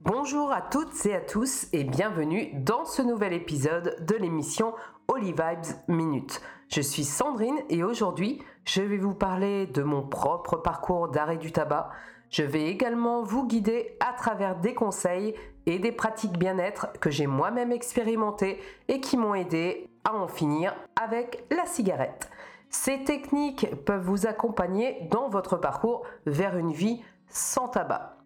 Bonjour à toutes et à tous et bienvenue dans ce nouvel épisode de l'émission Holy Vibes Minute. Je suis Sandrine et aujourd'hui je vais vous parler de mon propre parcours d'arrêt du tabac. Je vais également vous guider à travers des conseils et des pratiques bien-être que j'ai moi-même expérimentées et qui m'ont aidé à en finir avec la cigarette. Ces techniques peuvent vous accompagner dans votre parcours vers une vie sans tabac.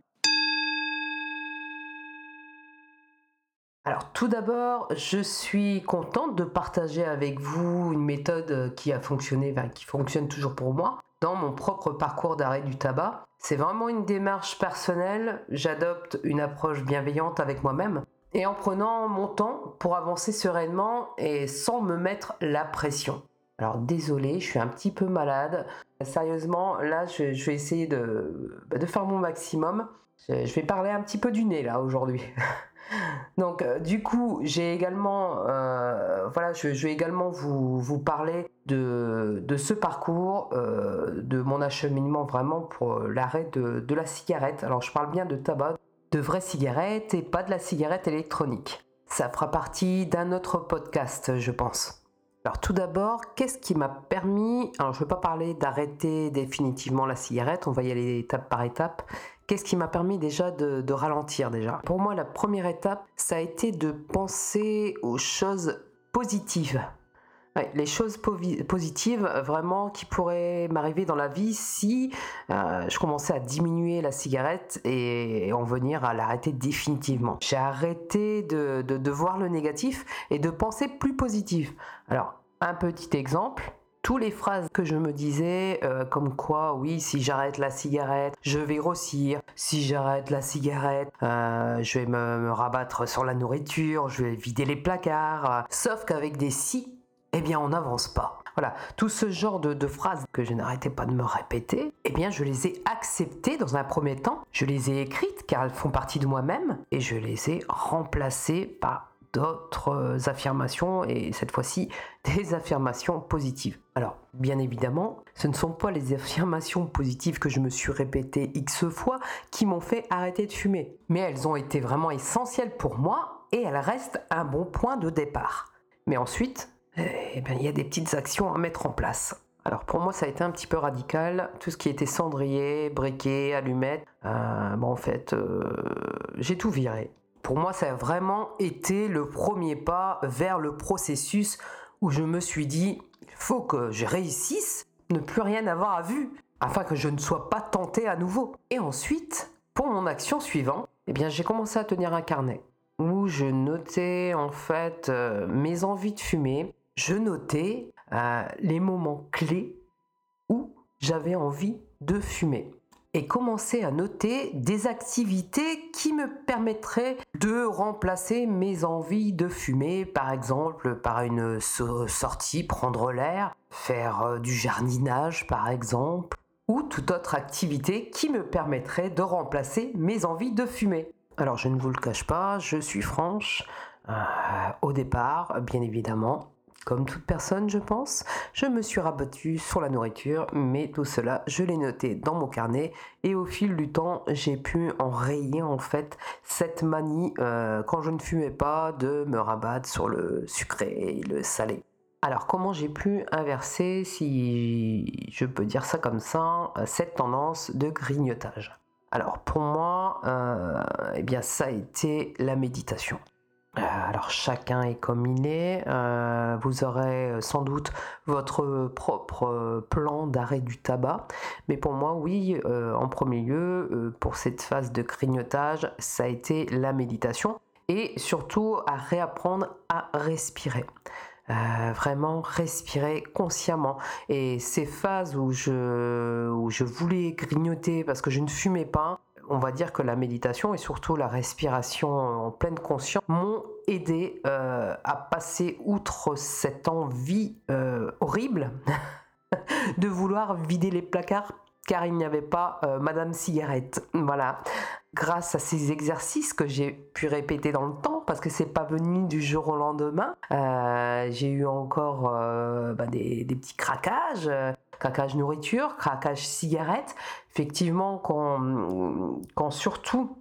Alors tout d'abord, je suis contente de partager avec vous une méthode qui a fonctionné, qui fonctionne toujours pour moi, dans mon propre parcours d'arrêt du tabac. C'est vraiment une démarche personnelle, j'adopte une approche bienveillante avec moi-même et en prenant mon temps pour avancer sereinement et sans me mettre la pression. Alors désolé, je suis un petit peu malade. Sérieusement, là, je, vais essayer de, bah, de, faire mon maximum. Je, vais parler un petit peu du nez là aujourd'hui. Donc, euh, du coup, j'ai également, euh, voilà, je, vais également vous, parler de, ce parcours, euh, de mon acheminement vraiment pour l'arrêt de, la cigarette. Alors, je parle bien de tabac, de vraies cigarettes et pas de la cigarette électronique. Ça fera partie d'un autre podcast, je pense. Alors tout d'abord, qu'est-ce qui m'a permis, alors je ne vais pas parler d'arrêter définitivement la cigarette, on va y aller étape par étape, Qu'est-ce qui m'a permis déjà de, ralentir déjà? Pour moi, la première étape, ça a été de penser aux choses positives. Les choses positives vraiment qui pourraient m'arriver dans la vie si euh, je commençais à diminuer la cigarette et, en venir à l'arrêter définitivement. J'ai arrêté de, voir le négatif et de penser plus positif. Alors, un petit exemple, toutes les phrases que je me disais, euh, comme quoi, oui, si j'arrête la cigarette, je vais grossir. Si j'arrête la cigarette, euh, je vais me, rabattre sur la nourriture, je vais vider les placards. Sauf qu'avec des si, eh bien, on n'avance pas. Voilà, tout ce genre de, phrases que je n'arrêtais pas de me répéter, eh bien, je les ai acceptées dans un premier temps. Je les ai écrites car elles font partie de moi-même et je les ai remplacées par d'autres affirmations et cette fois-ci des affirmations positives. Alors, bien évidemment, ce ne sont pas les affirmations positives que je me suis répétées X fois qui m'ont fait arrêter de fumer, mais elles ont été vraiment essentielles pour moi et elles restent un bon point de départ. Mais ensuite, eh ben, il y a des petites actions à mettre en place. Alors pour moi ça a été un petit peu radical, tout ce qui était cendrier, briquet, allumette, euh, bon en fait euh, j'ai tout viré pour moi, ça a vraiment été le premier pas vers le processus où je me suis dit, il faut que je réussisse, ne plus rien avoir à vue, afin que je ne sois pas tenté à nouveau. Et ensuite, pour mon action suivante, eh bien, j'ai commencé à tenir un carnet où je notais en fait euh, mes envies de fumer. Je notais euh, les moments clés où j'avais envie de fumer et commencer à noter des activités qui me permettraient de remplacer mes envies de fumer, par exemple par une sortie prendre l'air, faire euh, du jardinage par exemple, ou toute autre activité qui me permettrait de remplacer mes envies de fumer. Alors je ne vous le cache pas, je suis franche, euh, au départ, bien évidemment, comme toute personne, je pense, je me suis rabattu sur la nourriture, mais tout cela, je l'ai noté dans mon carnet et au fil du temps, j'ai pu enrayer en fait cette manie euh, quand je ne fumais pas de me rabattre sur le sucré et le salé. Alors comment j'ai pu inverser, si je peux dire ça comme ça, cette tendance de grignotage? Alors pour moi, euh, eh bien ça a été la méditation. Euh, alors chacun est comme il est. Euh, vous aurez euh, sans doute votre propre plan d'arrêt du tabac. Mais pour moi, oui, en premier lieu, pour cette phase de grignotage, ça a été la méditation. Et surtout à réapprendre à respirer. vraiment respirer consciemment. Et ces phases où je, où je voulais grignoter parce que je ne fumais pas, on va dire que la méditation et surtout la respiration en pleine conscience m'ont aidé euh, à passer outre cette envie euh, horrible de vouloir vider les placards car il n'y avait pas euh, Madame Cigarette. Voilà. Grâce à ces exercices que j'ai pu répéter dans le temps, parce que c'est pas venu du jour au lendemain, euh, j'ai eu encore bah, des, petits craquages, craquage nourriture, craquage cigarette. Effectivement, quand, quand surtout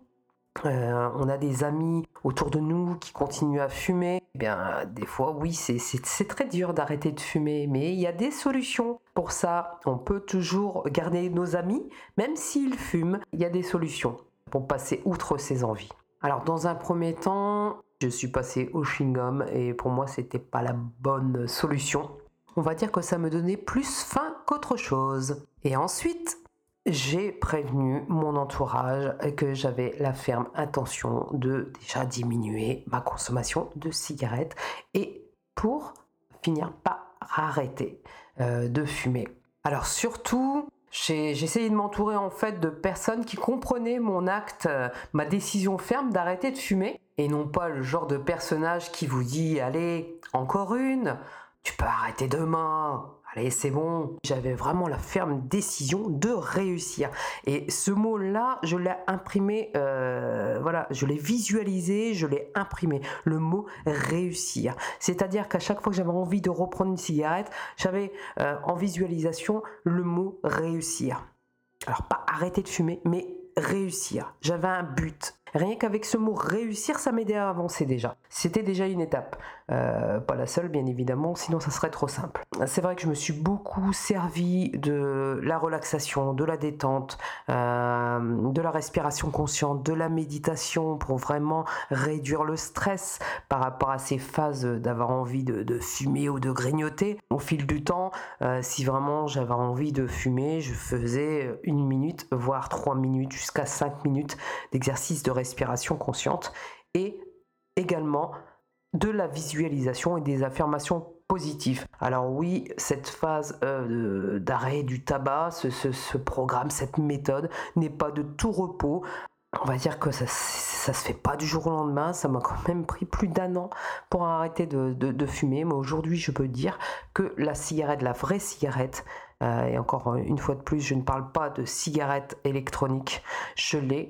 euh, on a des amis autour de nous qui continuent à fumer. Eh bien, des fois, oui, c'est très dur d'arrêter de fumer, mais il y a des solutions pour ça. On peut toujours garder nos amis, même s'ils fument. Il y a des solutions pour passer outre ces envies. Alors, dans un premier temps, je suis passé au chewing-gum et pour moi, c'était pas la bonne solution. On va dire que ça me donnait plus faim qu'autre chose. Et ensuite, j'ai prévenu mon entourage que j'avais la ferme intention de déjà diminuer ma consommation de cigarettes et pour finir par arrêter euh, de fumer. Alors surtout, j'ai essayé de m'entourer en fait de personnes qui comprenaient mon acte, euh, ma décision ferme d'arrêter de fumer et non pas le genre de personnage qui vous dit allez encore une, tu peux arrêter demain, allez, c'est bon. J'avais vraiment la ferme décision de réussir. Et ce mot-là, je l'ai imprimé, euh, voilà, je l'ai visualisé, je l'ai imprimé. Le mot réussir. C'est-à-dire qu'à chaque fois que j'avais envie de reprendre une cigarette, j'avais euh, en visualisation le mot réussir. Alors pas arrêter de fumer, mais réussir. J'avais un but. Rien qu'avec ce mot réussir, ça m'aidait à avancer déjà. C'était déjà une étape. Euh, pas la seule, bien évidemment, sinon ça serait trop simple. C'est vrai que je me suis beaucoup servi de la relaxation, de la détente, euh, de la respiration consciente, de la méditation pour vraiment réduire le stress par rapport à ces phases d'avoir envie de, fumer ou de grignoter. Au fil du temps, euh, si vraiment j'avais envie de fumer, je faisais une minute, voire trois minutes, jusqu'à cinq minutes d'exercice de respiration respiration consciente et également de la visualisation et des affirmations positives. Alors oui, cette phase euh, d'arrêt du tabac, ce, programme, cette méthode n'est pas de tout repos. On va dire que ça, ça se fait pas du jour au lendemain. Ça m'a quand même pris plus d'un an pour arrêter de, fumer. Mais aujourd'hui, je peux dire que la cigarette, la vraie cigarette, euh, et encore une fois de plus, je ne parle pas de cigarette électronique, je l'ai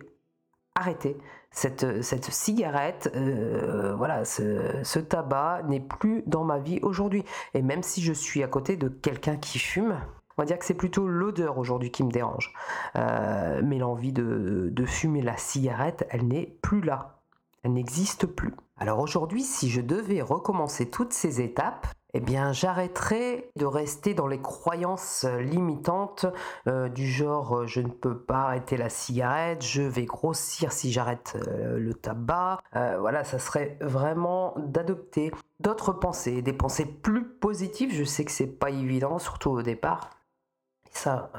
arrêter. Cette, cigarette, euh, voilà, ce, tabac n'est plus dans ma vie aujourd'hui. Et même si je suis à côté de quelqu'un qui fume, on va dire que c'est plutôt l'odeur aujourd'hui qui me dérange. Euh, mais l'envie de fumer la cigarette, elle n'est plus là. Elle n'existe plus. Alors aujourd'hui, si je devais recommencer toutes ces étapes, eh bien j'arrêterai de rester dans les croyances limitantes euh, du genre euh, je ne peux pas arrêter la cigarette, je vais grossir si j'arrête euh, le tabac. voilà, ça serait vraiment d'adopter d'autres pensées, des pensées plus positives. Je sais que c'est pas évident, surtout au départ. Ça,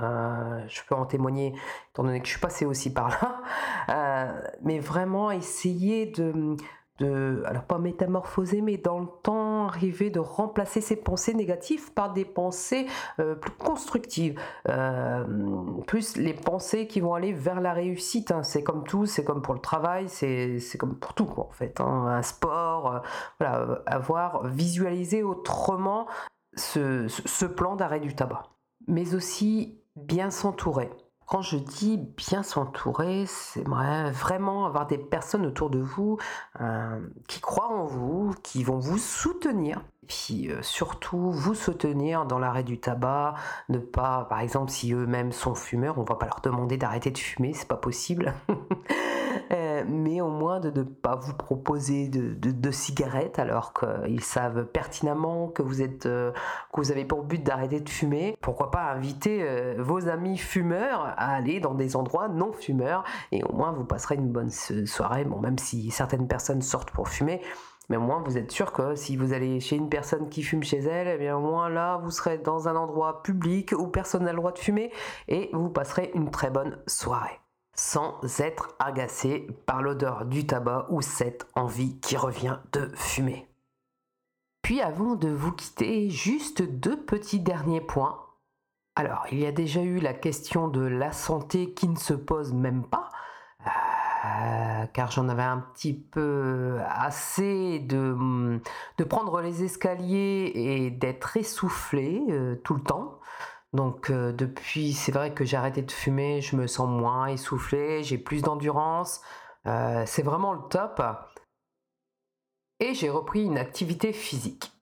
je peux en témoigner, étant donné que je suis passé aussi par là. mais vraiment essayer de, de, alors pas métamorphoser, mais dans le temps arriver de remplacer ces pensées négatives par des pensées euh, plus constructives, euh, plus les pensées qui vont aller vers la réussite. Hein. C'est comme tout, c'est comme pour le travail, c'est comme pour tout en fait. Hein. Un sport, euh, voilà, avoir visualisé autrement ce, ce plan d'arrêt du tabac, mais aussi bien s'entourer. Quand je dis bien s'entourer, c'est vraiment avoir des personnes autour de vous euh, qui croient en vous, qui vont vous soutenir. Et puis euh, surtout vous soutenir dans l'arrêt du tabac, ne pas, par exemple, si eux-mêmes sont fumeurs, on va pas leur demander d'arrêter de fumer, c'est pas possible. Mais au moins de ne pas vous proposer de, cigarettes alors qu'ils savent pertinemment que vous, êtes, euh, que vous avez pour but d'arrêter de fumer. Pourquoi pas inviter euh, vos amis fumeurs à aller dans des endroits non fumeurs et au moins vous passerez une bonne soirée, bon, même si certaines personnes sortent pour fumer. Mais au moins, vous êtes sûr que si vous allez chez une personne qui fume chez elle, eh bien au moins là, vous serez dans un endroit public où personne n'a le droit de fumer et vous passerez une très bonne soirée sans être agacé par l'odeur du tabac ou cette envie qui revient de fumer. Puis avant de vous quitter, juste deux petits derniers points. Alors, il y a déjà eu la question de la santé qui ne se pose même pas, euh, car j'en avais un petit peu assez de, prendre les escaliers et d'être essoufflé euh, tout le temps. Donc depuis, c'est vrai que j'ai arrêté de fumer, je me sens moins essoufflé, j'ai plus d'endurance. c'est vraiment le top. Et j'ai repris une activité physique.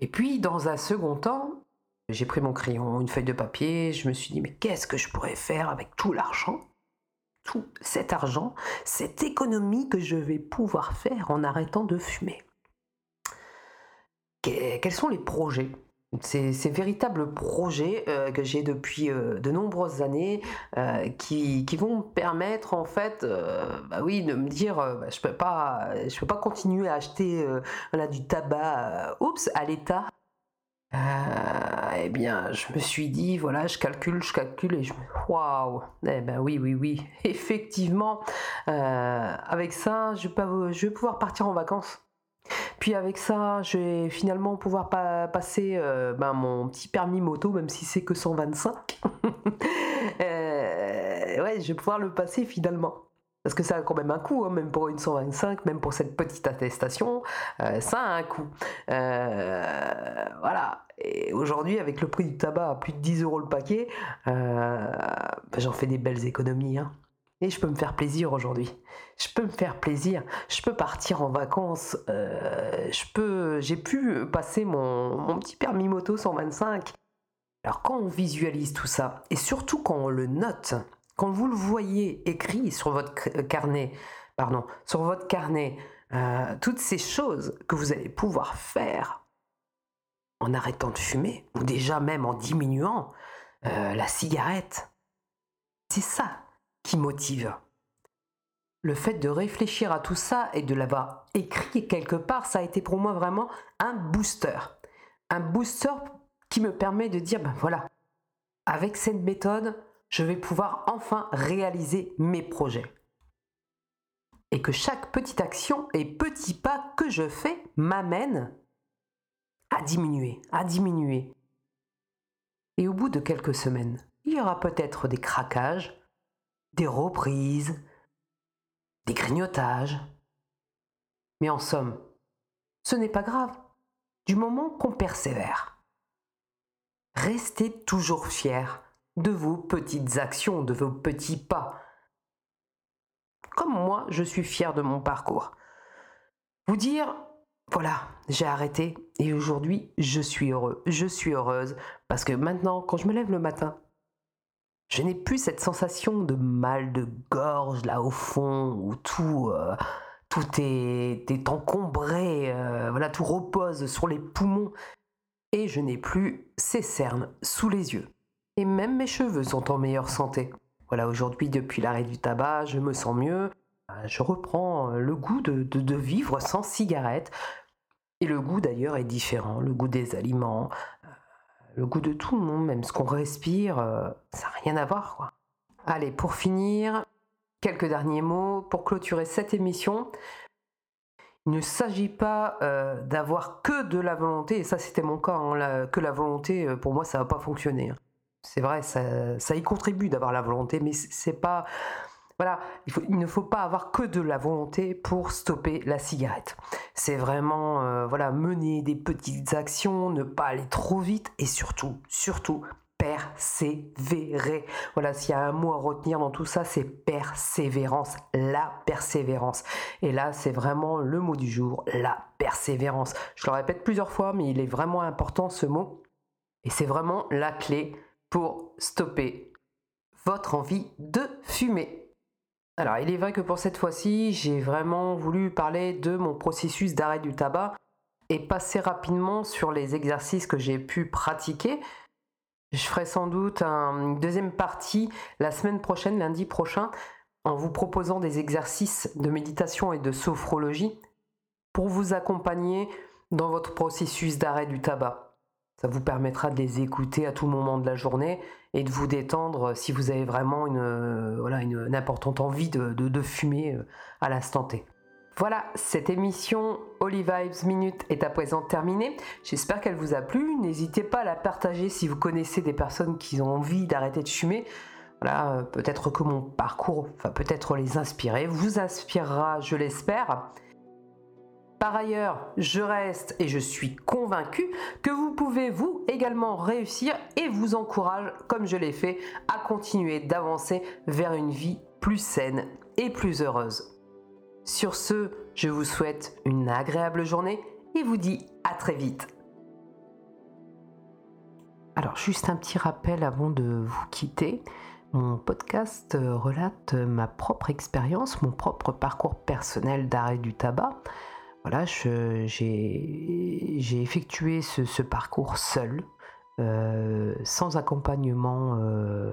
Et puis, dans un second temps, j'ai pris mon crayon, une feuille de papier, je me suis dit, mais qu'est-ce que je pourrais faire avec tout l'argent Tout cet argent, cette économie que je vais pouvoir faire en arrêtant de fumer? Quels sont les projets? Ces, véritables projets euh, que j'ai depuis euh, de nombreuses années euh, qui, qui, vont me permettre en fait bah oui de me dire bah, je peux pas je peux pas continuer à acheter du tabac oups à l'état. Eh bien je me suis dit voilà je calcule je calcule et je me waouh eh ben oui oui oui effectivement avec ça je vais, je vais pouvoir partir en vacances puis avec ça, je vais finalement pouvoir passer euh, ben, mon petit permis moto, même si c'est que 125. euh, ouais, je vais pouvoir le passer finalement. Parce que ça a quand même un coût, hein, même pour une 125, même pour cette petite attestation, euh, ça a un coût. Voilà. Et aujourd'hui, avec le prix du tabac à plus de 10 euros le paquet, ben, j'en fais des belles économies. Hein. Et je peux me faire plaisir aujourd'hui. Je peux me faire plaisir. Je peux partir en vacances. Euh, je peux. J'ai pu passer mon, petit permis moto 125. Alors quand on visualise tout ça, et surtout quand on le note, quand vous le voyez écrit sur votre carnet, pardon, sur votre carnet, euh, toutes ces choses que vous allez pouvoir faire en arrêtant de fumer, ou déjà même en diminuant euh, la cigarette, c'est ça qui motive. Le fait de réfléchir à tout ça et de l'avoir écrit quelque part, ça a été pour moi vraiment un booster. Un booster qui me permet de dire, ben voilà, avec cette méthode, je vais pouvoir enfin réaliser mes projets. Et que chaque petite action et petit pas que je fais m'amène à diminuer, à diminuer. Et au bout de quelques semaines, il y aura peut-être des craquages, des reprises, des grignotages. Mais en somme, ce n'est pas grave, du moment qu'on persévère. Restez toujours fiers de vos petites actions, de vos petits pas. Comme moi, je suis fier de mon parcours. Vous dire, voilà, j'ai arrêté et aujourd'hui, je suis heureux, je suis heureuse parce que maintenant, quand je me lève le matin, je n'ai plus cette sensation de mal de gorge là au fond où tout, euh, tout est, encombré, euh, voilà, tout repose sur les poumons. Et je n'ai plus ces cernes sous les yeux. Et même mes cheveux sont en meilleure santé. Voilà, aujourd'hui, depuis l'arrêt du tabac, je me sens mieux. Je reprends le goût de, de vivre sans cigarette. Et le goût d'ailleurs est différent, le goût des aliments, le goût de tout monde, même ce qu'on respire, euh, ça n'a rien à voir. Quoi. Allez, pour finir, quelques derniers mots pour clôturer cette émission. Il ne s'agit pas euh, d'avoir que de la volonté, et ça c'était mon cas, hein, que la volonté, euh, pour moi ça va pas fonctionner. Hein. C'est vrai, ça, ça, y contribue d'avoir la volonté, mais c'est pas voilà, il, ne faut pas avoir que de la volonté pour stopper la cigarette. C'est vraiment euh, voilà, mener des petites actions, ne pas aller trop vite et surtout, surtout, persévérer. Voilà, s'il y a un mot à retenir dans tout ça, c'est persévérance, la persévérance. Et là, c'est vraiment le mot du jour, la persévérance. Je le répète plusieurs fois, mais il est vraiment important ce mot. Et c'est vraiment la clé pour stopper votre envie de fumer. Alors, il est vrai que pour cette fois-ci, j'ai vraiment voulu parler de mon processus d'arrêt du tabac et passer rapidement sur les exercices que j'ai pu pratiquer. Je ferai sans doute une deuxième partie la semaine prochaine, lundi prochain, en vous proposant des exercices de méditation et de sophrologie pour vous accompagner dans votre processus d'arrêt du tabac. Ça vous permettra de les écouter à tout moment de la journée et de vous détendre si vous avez vraiment une, euh, voilà, une, importante envie de, de, fumer euh, à l'instant T. Voilà, cette émission Holy Vibes Minute est à présent terminée. J'espère qu'elle vous a plu. N'hésitez pas à la partager si vous connaissez des personnes qui ont envie d'arrêter de fumer. Voilà, euh, peut-être que mon parcours va peut-être les inspirer, vous inspirera, je l'espère. Par ailleurs, je reste et je suis convaincu que vous pouvez vous également réussir et vous encourage, comme je l'ai fait, à continuer d'avancer vers une vie plus saine et plus heureuse. Sur ce, je vous souhaite une agréable journée et vous dis à très vite. Alors juste un petit rappel avant de vous quitter. Mon podcast relate ma propre expérience, mon propre parcours personnel d'arrêt du tabac. Voilà, j'ai effectué ce, parcours seul, euh, sans accompagnement euh,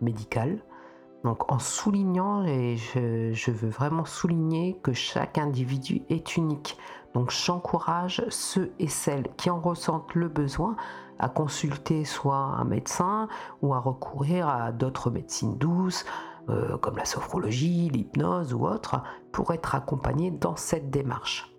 médical. Donc en soulignant, et je, veux vraiment souligner que chaque individu est unique. Donc j'encourage ceux et celles qui en ressentent le besoin à consulter soit un médecin ou à recourir à d'autres médecines douces euh, comme la sophrologie, l'hypnose ou autre pour être accompagné dans cette démarche.